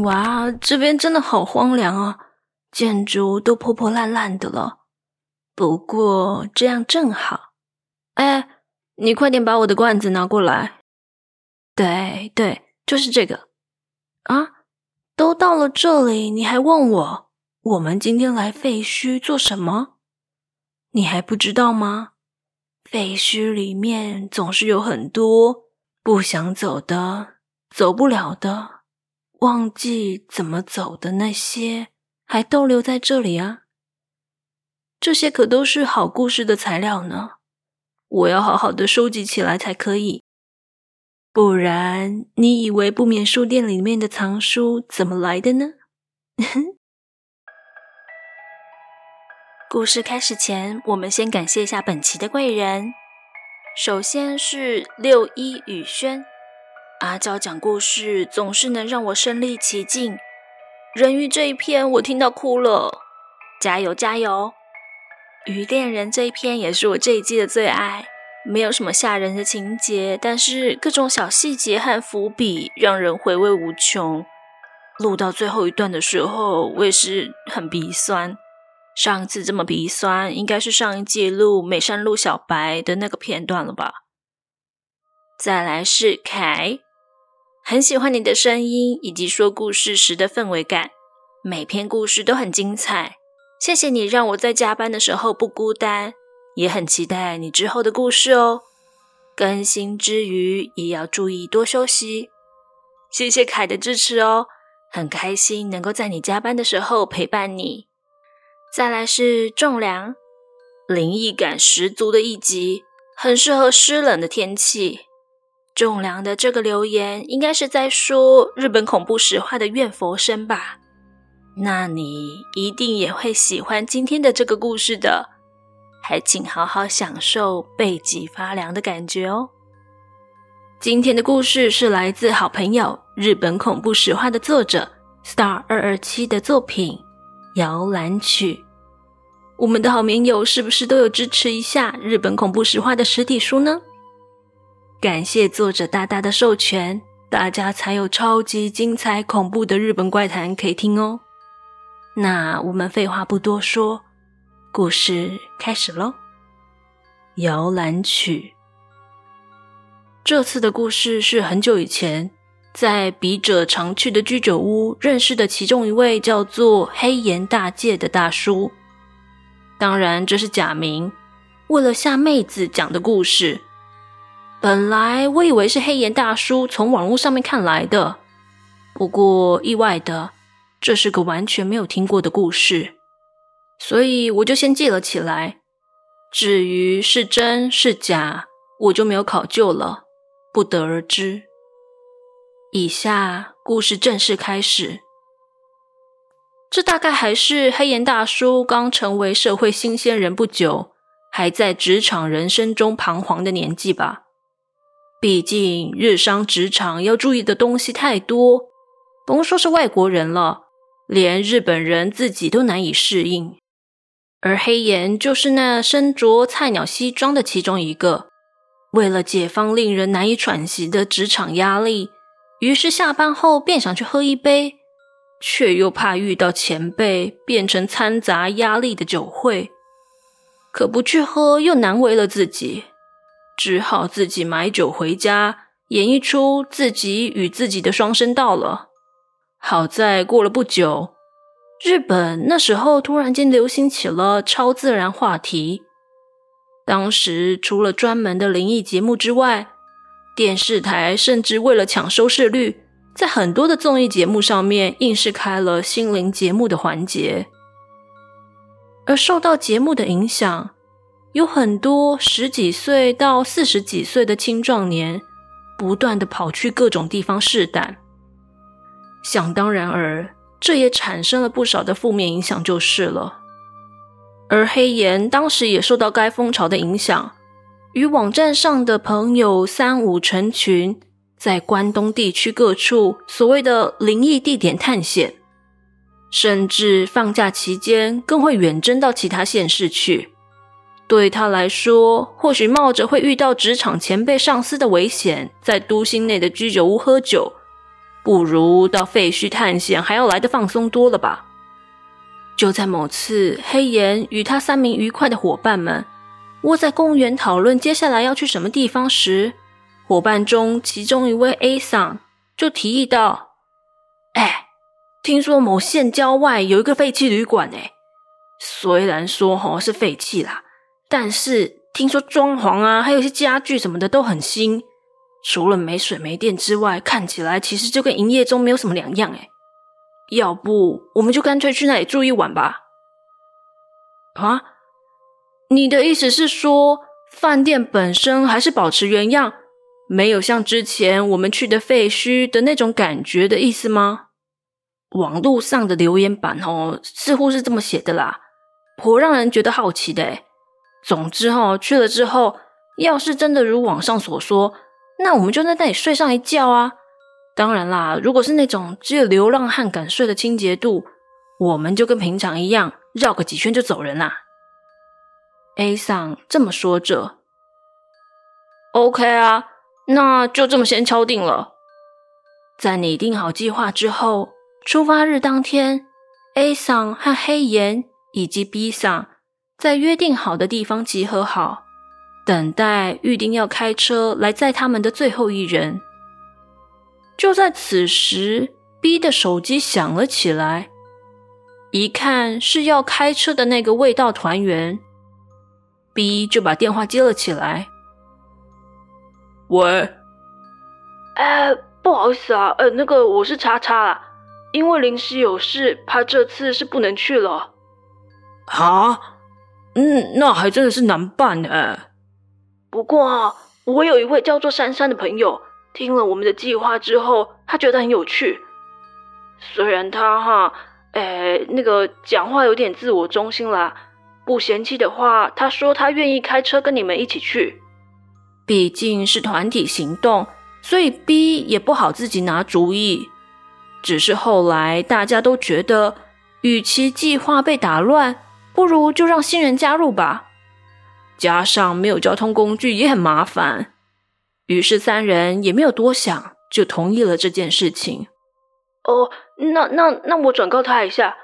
哇，这边真的好荒凉啊，建筑都破破烂烂的了。不过这样正好。哎，你快点把我的罐子拿过来。对对，就是这个。啊，都到了这里，你还问我，我们今天来废墟做什么？你还不知道吗？废墟里面总是有很多不想走的、走不了的。忘记怎么走的那些，还逗留在这里啊！这些可都是好故事的材料呢，我要好好的收集起来才可以。不然，你以为不眠书店里面的藏书怎么来的呢？故事开始前，我们先感谢一下本期的贵人，首先是六一雨轩。阿娇讲故事总是能让我身临其境，人鱼这一篇我听到哭了，加油加油！鱼恋人这一篇也是我这一季的最爱，没有什么吓人的情节，但是各种小细节和伏笔让人回味无穷。录到最后一段的时候，我也是很鼻酸。上次这么鼻酸，应该是上一季录美山路小白的那个片段了吧？再来是凯。很喜欢你的声音以及说故事时的氛围感，每篇故事都很精彩。谢谢你让我在加班的时候不孤单，也很期待你之后的故事哦。更新之余也要注意多休息。谢谢凯的支持哦，很开心能够在你加班的时候陪伴你。再来是仲良，灵异感十足的一集，很适合湿冷的天气。仲良的这个留言应该是在说日本恐怖实话的怨佛生吧？那你一定也会喜欢今天的这个故事的，还请好好享受背脊发凉的感觉哦。今天的故事是来自好朋友日本恐怖实话的作者 Star 二二七的作品《摇篮曲》。我们的好棉友是不是都有支持一下日本恐怖实话的实体书呢？感谢作者大大的授权，大家才有超级精彩恐怖的日本怪谈可以听哦。那我们废话不多说，故事开始喽。摇篮曲。这次的故事是很久以前，在笔者常去的居酒屋认识的其中一位叫做黑岩大介的大叔。当然这是假名，为了吓妹子讲的故事。本来我以为是黑岩大叔从网络上面看来的，不过意外的，这是个完全没有听过的故事，所以我就先记了起来。至于是真是假，我就没有考究了，不得而知。以下故事正式开始。这大概还是黑岩大叔刚成为社会新鲜人不久，还在职场人生中彷徨的年纪吧。毕竟日商职场要注意的东西太多，甭说是外国人了，连日本人自己都难以适应。而黑岩就是那身着菜鸟西装的其中一个。为了解放令人难以喘息的职场压力，于是下班后便想去喝一杯，却又怕遇到前辈，变成掺杂压力的酒会。可不去喝又难为了自己。只好自己买酒回家，演绎出自己与自己的双声道了。好在过了不久，日本那时候突然间流行起了超自然话题。当时除了专门的灵异节目之外，电视台甚至为了抢收视率，在很多的综艺节目上面硬是开了心灵节目的环节。而受到节目的影响。有很多十几岁到四十几岁的青壮年，不断的跑去各种地方试胆。想当然而，这也产生了不少的负面影响，就是了。而黑岩当时也受到该风潮的影响，与网站上的朋友三五成群，在关东地区各处所谓的灵异地点探险，甚至放假期间更会远征到其他县市去。对他来说，或许冒着会遇到职场前辈上司的危险，在都心内的居酒屋喝酒，不如到废墟探险还要来得放松多了吧？就在某次，黑岩与他三名愉快的伙伴们窝在公园讨论接下来要去什么地方时，伙伴中其中一位 A 桑就提议道：“哎，听说某县郊外有一个废弃旅馆，哎，虽然说齁是废弃啦，但是听说装潢啊，还有一些家具什么的都很新。”除了没水没电之外，看起来其实就跟营业中没有什么两样。哎，要不我们就干脆去那里住一晚吧？啊？你的意思是说，饭店本身还是保持原样，没有像之前我们去的废墟的那种感觉的意思吗？网络上的留言板哦，似乎是这么写的啦，颇让人觉得好奇的。哎，总之哦，去了之后，要是真的如网上所说。那我们就在那里睡上一觉啊！当然啦，如果是那种只有流浪汉敢睡的清洁度，我们就跟平常一样绕个几圈就走人啦。A 桑这么说着，OK 啊，那就这么先敲定了。在拟定好计划之后，出发日当天，A 桑和黑岩以及 B 桑在约定好的地方集合好。等待预定要开车来载他们的最后一人。就在此时，B 的手机响了起来，一看是要开车的那个味道团员，B 就把电话接了起来。喂，哎，不好意思啊，呃，那个我是叉叉啦，因为临时有事，怕这次是不能去了。啊？嗯，那还真的是难办呢。不过啊，我有一位叫做珊珊的朋友，听了我们的计划之后，他觉得很有趣。虽然他哈，诶，那个讲话有点自我中心啦，不嫌弃的话，他说他愿意开车跟你们一起去。毕竟是团体行动，所以 B 也不好自己拿主意。只是后来大家都觉得，与其计划被打乱，不如就让新人加入吧。加上没有交通工具也很麻烦，于是三人也没有多想，就同意了这件事情。哦，那那那我转告他一下，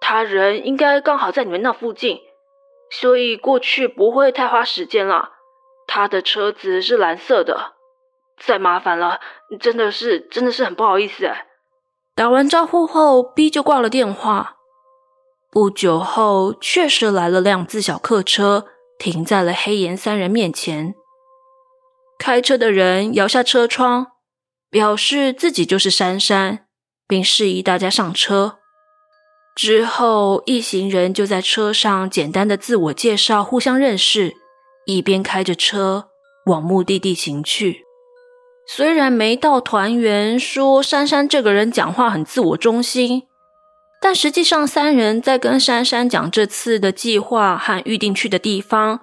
他人应该刚好在你们那附近，所以过去不会太花时间了。他的车子是蓝色的，再麻烦了，真的是真的是很不好意思哎。打完招呼后，B 就挂了电话。不久后，确实来了辆自小客车。停在了黑岩三人面前。开车的人摇下车窗，表示自己就是珊珊，并示意大家上车。之后，一行人就在车上简单的自我介绍，互相认识，一边开着车往目的地行去。虽然没到团员说珊珊这个人讲话很自我中心。但实际上，三人在跟珊珊讲这次的计划和预定去的地方，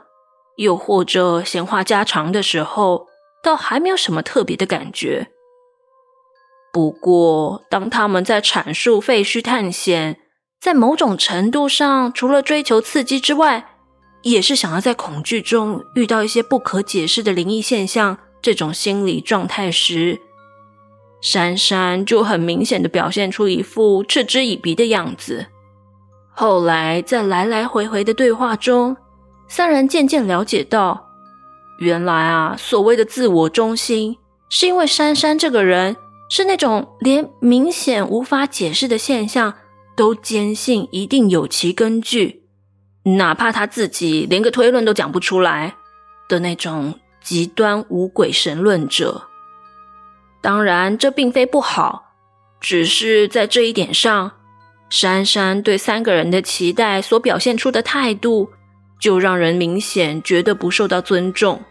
又或者闲话家常的时候，倒还没有什么特别的感觉。不过，当他们在阐述废墟探险，在某种程度上，除了追求刺激之外，也是想要在恐惧中遇到一些不可解释的灵异现象，这种心理状态时，珊珊就很明显的表现出一副嗤之以鼻的样子。后来在来来回回的对话中，三人渐渐了解到，原来啊，所谓的自我中心，是因为珊珊这个人是那种连明显无法解释的现象都坚信一定有其根据，哪怕他自己连个推论都讲不出来的那种极端无鬼神论者。当然，这并非不好，只是在这一点上，珊珊对三个人的期待所表现出的态度，就让人明显觉得不受到尊重。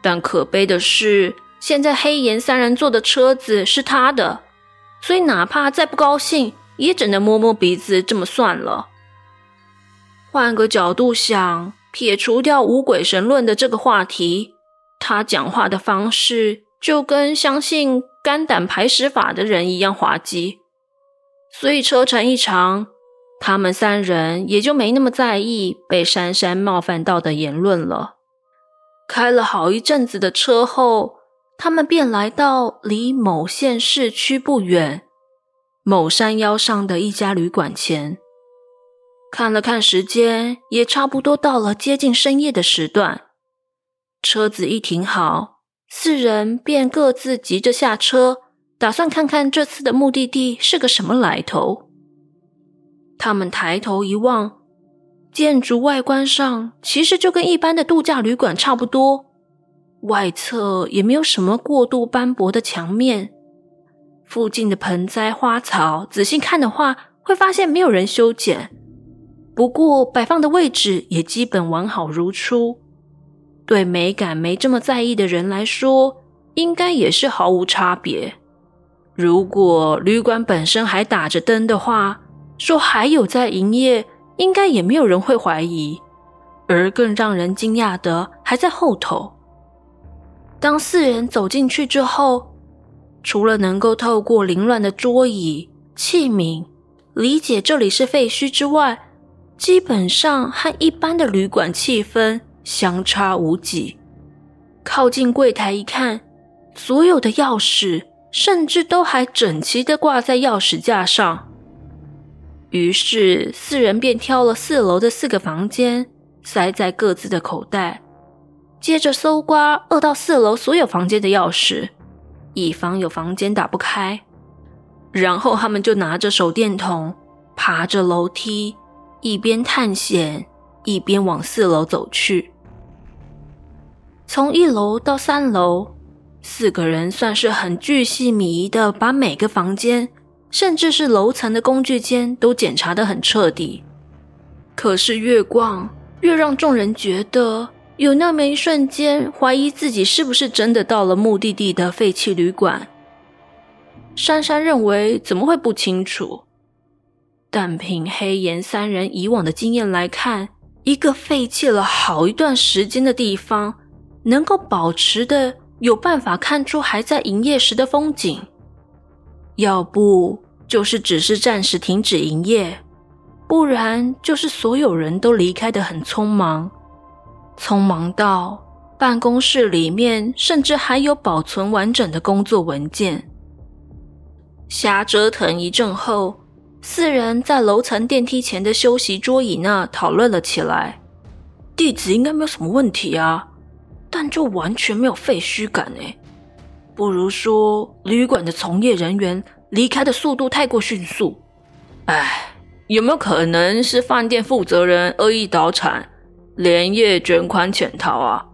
但可悲的是，现在黑岩三人坐的车子是他的，所以哪怕再不高兴，也只能摸摸鼻子，这么算了。换个角度想，撇除掉五鬼神论的这个话题，他讲话的方式。就跟相信肝胆排石法的人一样滑稽，所以车程一长，他们三人也就没那么在意被珊珊冒犯到的言论了。开了好一阵子的车后，他们便来到离某县市区不远、某山腰上的一家旅馆前，看了看时间，也差不多到了接近深夜的时段。车子一停好，四人便各自急着下车，打算看看这次的目的地是个什么来头。他们抬头一望，建筑外观上其实就跟一般的度假旅馆差不多，外侧也没有什么过度斑驳的墙面。附近的盆栽花草，仔细看的话，会发现没有人修剪。不过摆放的位置也基本完好如初。对美感没这么在意的人来说，应该也是毫无差别。如果旅馆本身还打着灯的话，说还有在营业，应该也没有人会怀疑。而更让人惊讶的还在后头。当四人走进去之后，除了能够透过凌乱的桌椅、器皿理解这里是废墟之外，基本上和一般的旅馆气氛相差无几。靠近柜台一看，所有的钥匙甚至都还整齐地挂在钥匙架上。于是四人便挑了四楼的四个房间，塞在各自的口袋，接着搜刮二到四楼所有房间的钥匙，以防有房间打不开。然后他们就拿着手电筒，爬着楼梯，一边探险，一边往四楼走去。从一楼到三楼，四个人算是很巨细靡遗的把每个房间，甚至是楼层的工具间都检查得很彻底。可是越逛，越让众人觉得有那么一瞬间怀疑自己是不是真的到了目的地的废弃旅馆。珊珊认为怎么会不清楚？但凭黑岩三人以往的经验来看，一个废弃了好一段时间的地方。能够保持的，有办法看出还在营业时的风景，要不就是只是暂时停止营业，不然就是所有人都离开的很匆忙，匆忙到办公室里面甚至还有保存完整的工作文件。瞎折腾一阵后，四人在楼层电梯前的休息桌椅那讨论了起来，地址应该没有什么问题啊。但就完全没有废墟感哎，不如说旅馆的从业人员离开的速度太过迅速。哎，有没有可能是饭店负责人恶意倒产，连夜卷款潜逃啊？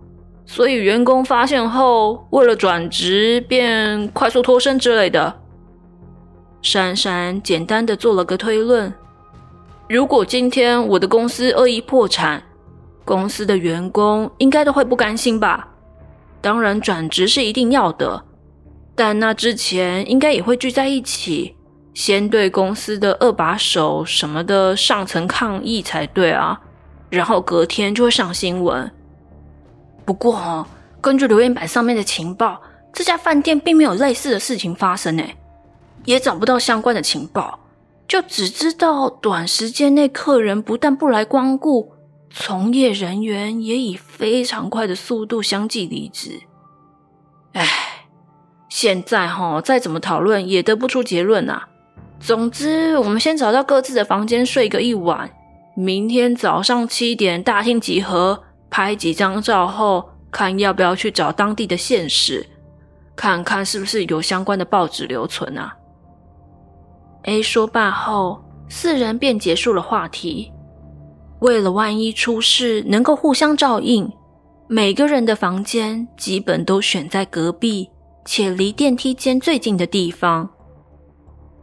所以员工发现后，为了转职便快速脱身之类的。珊珊简单的做了个推论：如果今天我的公司恶意破产。公司的员工应该都会不甘心吧？当然，转职是一定要的，但那之前应该也会聚在一起，先对公司的二把手什么的上层抗议才对啊。然后隔天就会上新闻。不过哦，根据留言板上面的情报，这家饭店并没有类似的事情发生，诶，也找不到相关的情报，就只知道短时间内客人不但不来光顾。从业人员也以非常快的速度相继离职。唉，现在哈再怎么讨论也得不出结论啊。总之，我们先找到各自的房间睡个一晚，明天早上七点大厅集合，拍几张照后，看要不要去找当地的县市，看看是不是有相关的报纸留存啊。A 说罢后，四人便结束了话题。为了万一出事能够互相照应，每个人的房间基本都选在隔壁且离电梯间最近的地方。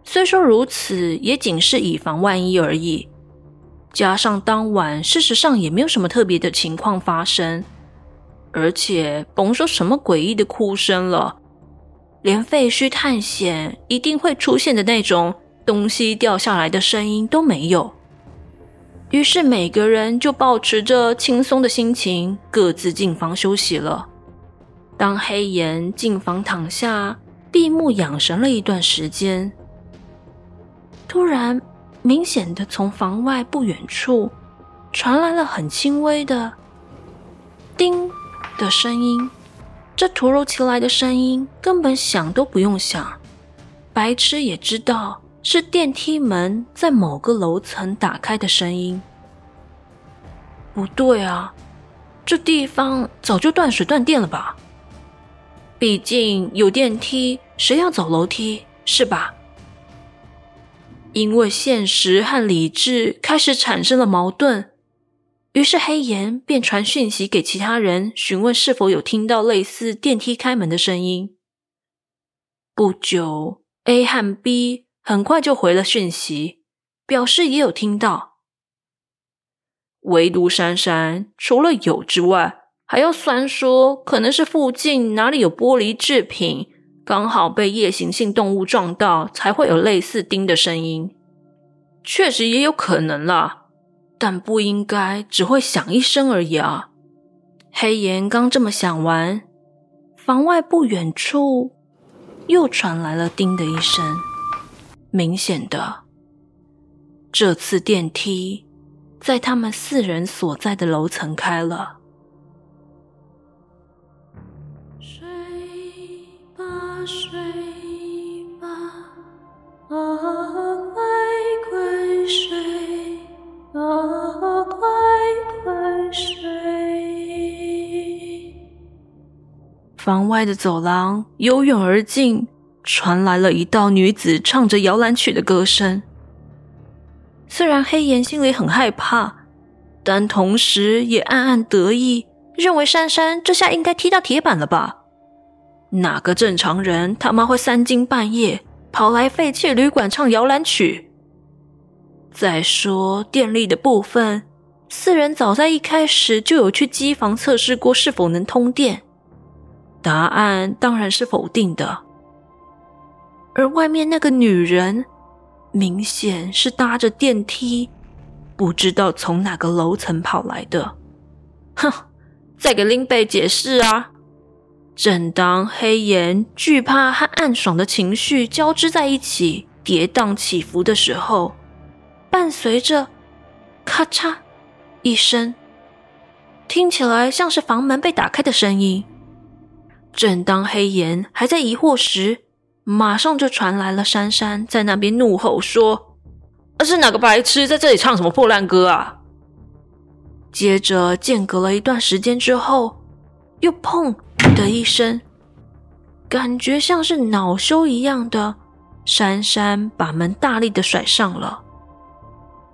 虽说如此，也仅是以防万一而已。加上当晚事实上也没有什么特别的情况发生，而且甭说什么诡异的哭声了，连废墟探险一定会出现的那种东西掉下来的声音都没有。于是每个人就抱持着轻松的心情，各自进房休息了。当黑岩进房躺下，闭目养神了一段时间，突然，明显的从房外不远处传来了很轻微的“叮”的声音。这突如其来的声音根本想都不用想，白痴也知道是电梯门在某个楼层打开的声音。不对啊，这地方早就断水断电了吧？毕竟有电梯，谁要走楼梯，是吧？因为现实和理智开始产生了矛盾，于是黑岩便传讯息给其他人，询问是否有听到类似电梯开门的声音。不久，A 和 B 很快就回了讯息，表示也有听到。唯独珊珊除了有之外，还要酸说可能是附近哪里有玻璃制品。刚好被夜行性动物撞到，才会有类似叮的声音。确实也有可能啦，但不应该只会响一声而已啊。黑岩刚这么想完，房外不远处又传来了叮的一声。明显的，这次电梯在他们四人所在的楼层开了。睡吧，睡吧。乖乖睡。乖乖睡房外的走廊由远而近，传来了一道女子唱着摇篮曲的歌声。虽然黑岩心里很害怕，但同时也暗暗得意，认为珊珊这下应该踢到铁板了吧？哪个正常人他妈会三更半夜跑来废弃旅馆唱摇篮曲？再说电力的部分，四人早在一开始就有去机房测试过是否能通电。答案当然是否定的，而外面那个女人明显是搭着电梯，不知道从哪个楼层跑来的。哼，再给林贝解释啊！正当黑岩惧怕和暗爽的情绪交织在一起，跌宕起伏的时候，伴随着咔嚓一声，听起来像是房门被打开的声音。正当黑岩还在疑惑时，马上就传来了珊珊在那边怒吼说：“那是哪个白痴在这里唱什么破烂歌啊？”接着间隔了一段时间之后，又砰的一声，感觉像是恼羞一样的，珊珊把门大力的甩上了。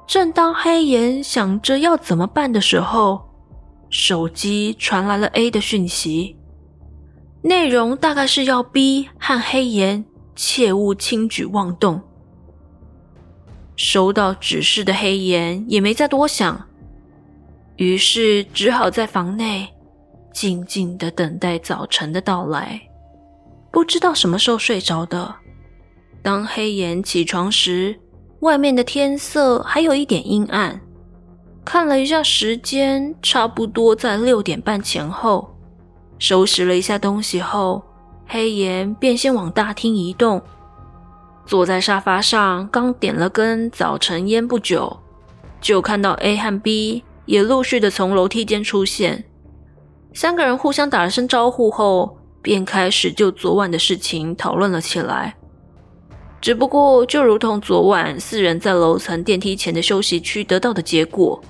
正当黑岩想着要怎么办的时候，手机传来了 A 的讯息。内容大概是要逼和黑岩切勿轻举妄动。收到指示的黑岩也没再多想，于是只好在房内静静的等待早晨的到来。不知道什么时候睡着的，当黑岩起床时，外面的天色还有一点阴暗。看了一下时间，差不多在六点半前后。收拾了一下东西后，黑岩便先往大厅移动。坐在沙发上，刚点了根早晨烟不久，就看到 A 和 B 也陆续的从楼梯间出现。三个人互相打了声招呼后，便开始就昨晚的事情讨论了起来。只不过，就如同昨晚四人在楼层电梯前的休息区得到的结果，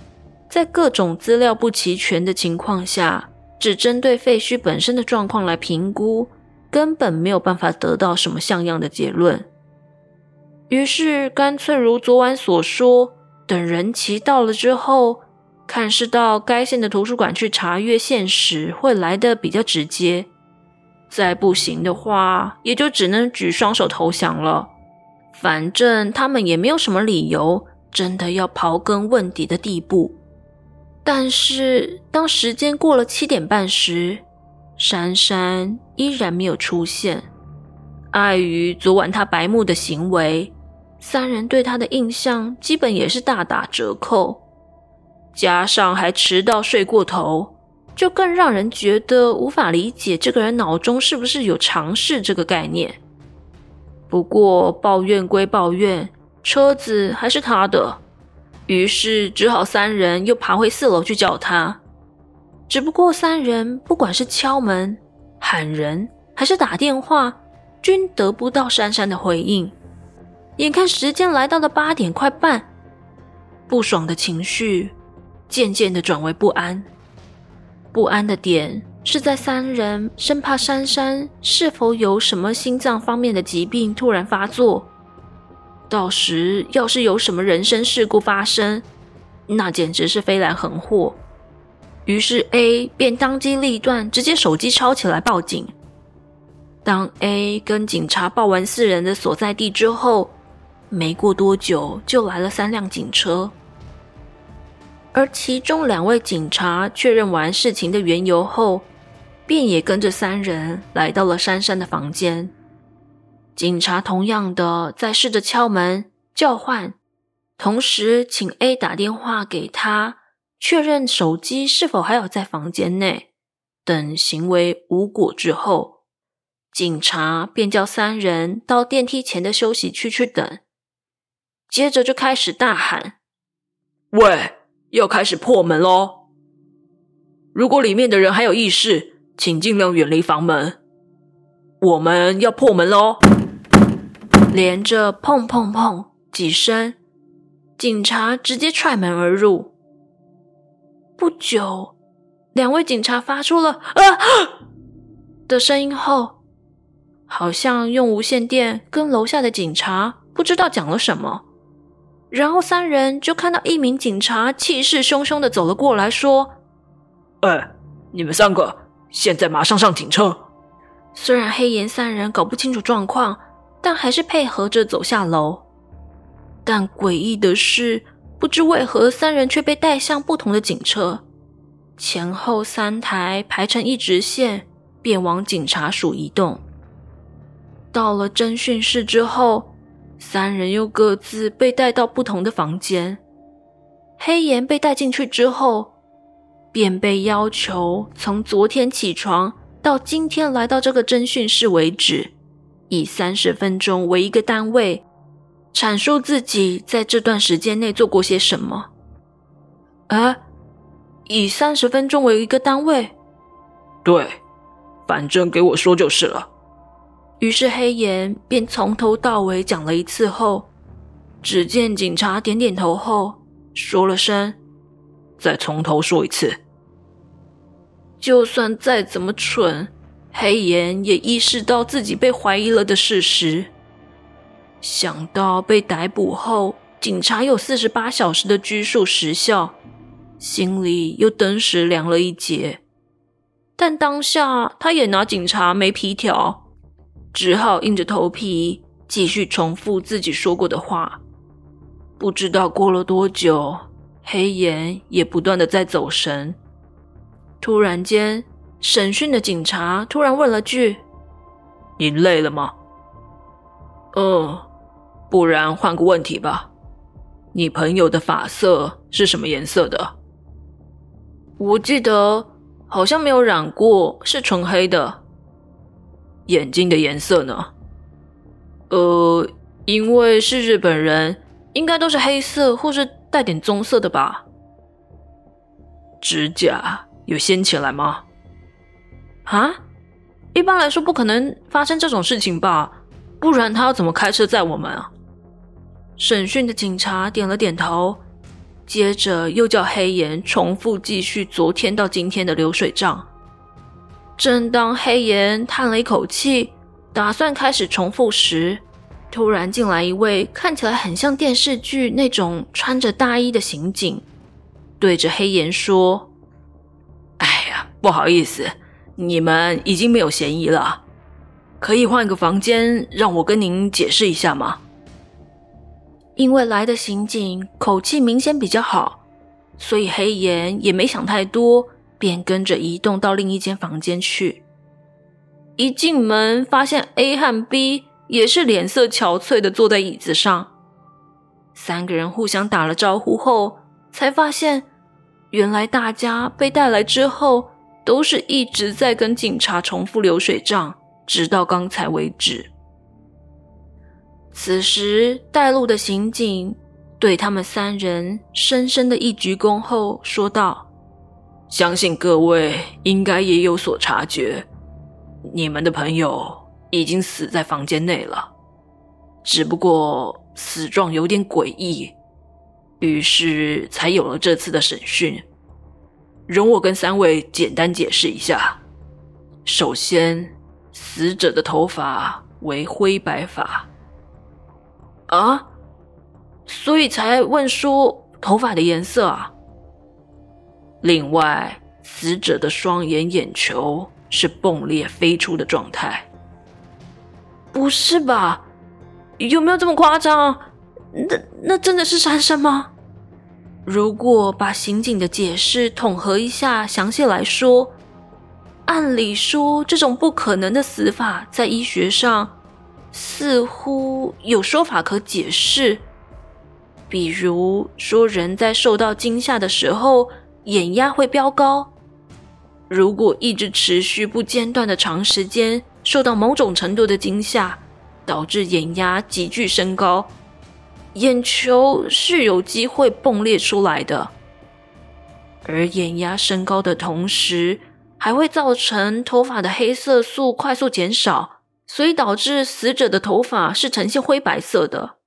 在各种资料不齐全的情况下。只针对废墟本身的状况来评估，根本没有办法得到什么像样的结论。于是，干脆如昨晚所说，等人齐到了之后，看是到该县的图书馆去查阅现实会来的比较直接。再不行的话，也就只能举双手投降了。反正他们也没有什么理由，真的要刨根问底的地步。但是，当时间过了七点半时，珊珊依然没有出现。碍于昨晚她白目的行为，三人对她的印象基本也是大打折扣。加上还迟到睡过头，就更让人觉得无法理解这个人脑中是不是有常识这个概念。不过抱怨归抱怨，车子还是他的。于是只好三人又爬回四楼去叫他。只不过三人不管是敲门，喊人还是打电话，均得不到珊珊的回应。眼看时间来到了八点快半，不爽的情绪渐渐的转为不安。不安的点是在三人生怕珊珊是否有什么心脏方面的疾病突然发作，到时要是有什么人身事故发生，那简直是飞来横祸。于是 A 便当机立断，直接手机抄起来报警。当 A 跟警察报完四人的所在地之后，没过多久就来了三辆警车。而其中两位警察确认完事情的缘由后，便也跟着三人来到了珊珊的房间。警察同样的在试着敲门叫唤，同时请 A 打电话给他，确认手机是否还有在房间内。等行为无果之后，警察便叫三人到电梯前的休息区去等，接着就开始大喊：“喂！”要开始破门喽！如果里面的人还有意识，请尽量远离房门。我们要破门喽！连着砰砰砰几声，警察直接踹门而入。不久，两位警察发出了“啊”的声音后，好像用无线电跟楼下的警察不知道讲了什么。然后三人就看到一名警察气势汹汹的走了过来，说：“哎，你们三个现在马上上警车。”虽然黑岩三人搞不清楚状况，但还是配合着走下楼。但诡异的是，不知为何三人却被带向不同的警车，前后三台排成一直线，便往警察署移动。到了侦讯室之后。三人又各自被带到不同的房间。黑岩被带进去之后，便被要求从昨天起床到今天来到这个侦讯室为止，以三十分钟为一个单位，阐述自己在这段时间内做过些什么。啊，以三十分钟为一个单位？对，反正给我说就是了。于是黑岩便从头到尾讲了一次后，只见警察点点头后，说了声：“再从头说一次。”就算再怎么蠢，黑岩也意识到自己被怀疑了的事实。想到被逮捕后，警察有四十八小时的拘束时效，心里又登时凉了一截。但当下他也拿警察没皮条。只好硬着头皮继续重复自己说过的话。不知道过了多久，黑岩也不断的在走神。突然间，审讯的警察突然问了句：“你累了吗？”“嗯，不然换个问题吧。你朋友的发色是什么颜色的？”“我记得好像没有染过，是纯黑的。”眼睛的颜色呢？呃，因为是日本人，应该都是黑色或是带点棕色的吧。指甲有掀起来吗？啊？一般来说不可能发生这种事情吧？不然他要怎么开车载我们啊？审讯的警察点了点头，接着又叫黑岩重复继续昨天到今天的流水账。正当黑岩叹了一口气，打算开始重复时，突然进来一位看起来很像电视剧那种穿着大衣的刑警，对着黑岩说：“哎呀，不好意思，你们已经没有嫌疑了，可以换个房间让我跟您解释一下吗？”因为来的刑警口气明显比较好，所以黑岩也没想太多。便跟着移动到另一间房间去。一进门，发现 A 和 B 也是脸色憔悴的坐在椅子上。三个人互相打了招呼后，才发现原来大家被带来之后，都是一直在跟警察重复流水账，直到刚才为止。此时，带路的刑警对他们三人深深的一鞠躬后，说道。相信各位应该也有所察觉，你们的朋友已经死在房间内了，只不过死状有点诡异，于是才有了这次的审讯。容我跟三位简单解释一下。首先，死者的头发为灰白发。啊？所以才问说头发的颜色啊。另外，死者的双眼眼球是迸裂飞出的状态。不是吧？有没有这么夸张？那那真的是珊珊吗？如果把刑警的解释统合一下，详细来说，按理说这种不可能的死法，在医学上似乎有说法可解释。比如说，人在受到惊吓的时候，眼压会飙高。如果一直持续不间断的长时间受到某种程度的惊吓，导致眼压急剧升高，眼球是有机会迸裂出来的。而眼压升高的同时，还会造成头发的黑色素快速减少，所以导致死者的头发是呈现灰白色的。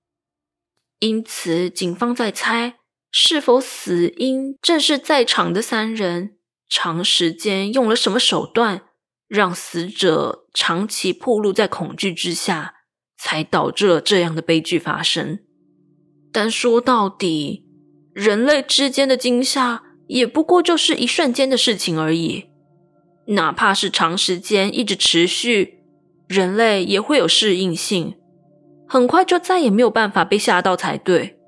因此，警方在猜是否死因正是在场的三人长时间用了什么手段，让死者长期暴露在恐惧之下，才导致了这样的悲剧发生。但说到底，人类之间的惊吓也不过就是一瞬间的事情而已，哪怕是长时间一直持续，人类也会有适应性。很快就再也没有办法被吓到才对。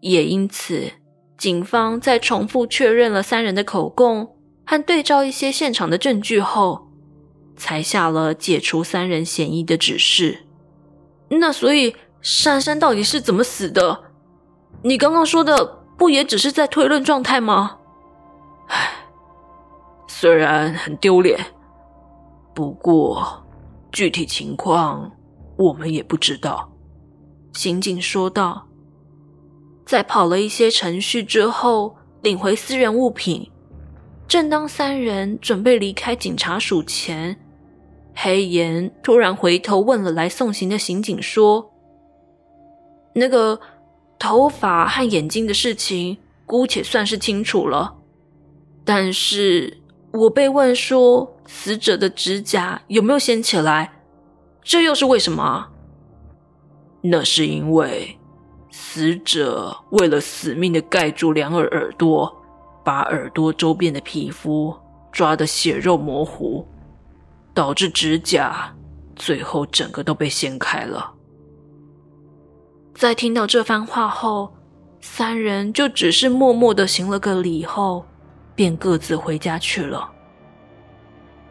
也因此，警方在重复确认了三人的口供和对照一些现场的证据后，才下了解除三人嫌疑的指示。那所以，珊珊到底是怎么死的？你刚刚说的不也只是在推论状态吗？唉，虽然很丢脸，不过具体情况。我们也不知道，刑警说道。在跑了一些程序之后，领回私人物品。正当三人准备离开警察署前，黑岩突然回头问了来送行的刑警说：“那个头发和眼睛的事情，姑且算是清楚了。但是我被问说，死者的指甲有没有掀起来？”这又是为什么？那是因为死者为了死命的盖住两耳耳朵，把耳朵周边的皮肤抓得血肉模糊，导致指甲最后整个都被掀开了。在听到这番话后，三人就只是默默的行了个礼后，便各自回家去了。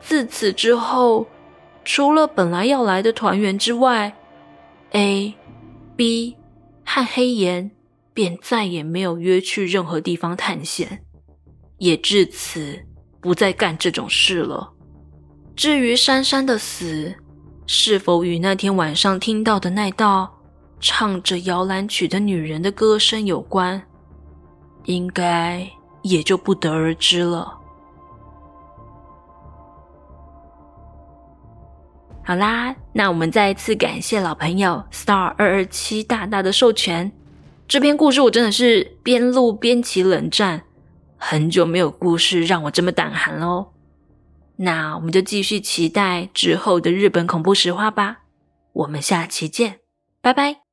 自此之后。除了本来要来的团员之外，A、B 和黑岩便再也没有约去任何地方探险，也至此不再干这种事了。至于珊珊的死，是否与那天晚上听到的那道唱着摇篮曲的女人的歌声有关，应该也就不得而知了。好啦，那我们再一次感谢老朋友 Star 二二七大大的授权。这篇故事我真的是边录边起冷战，很久没有故事让我这么胆寒喽。那我们就继续期待之后的日本恐怖实话吧。我们下期见，拜拜。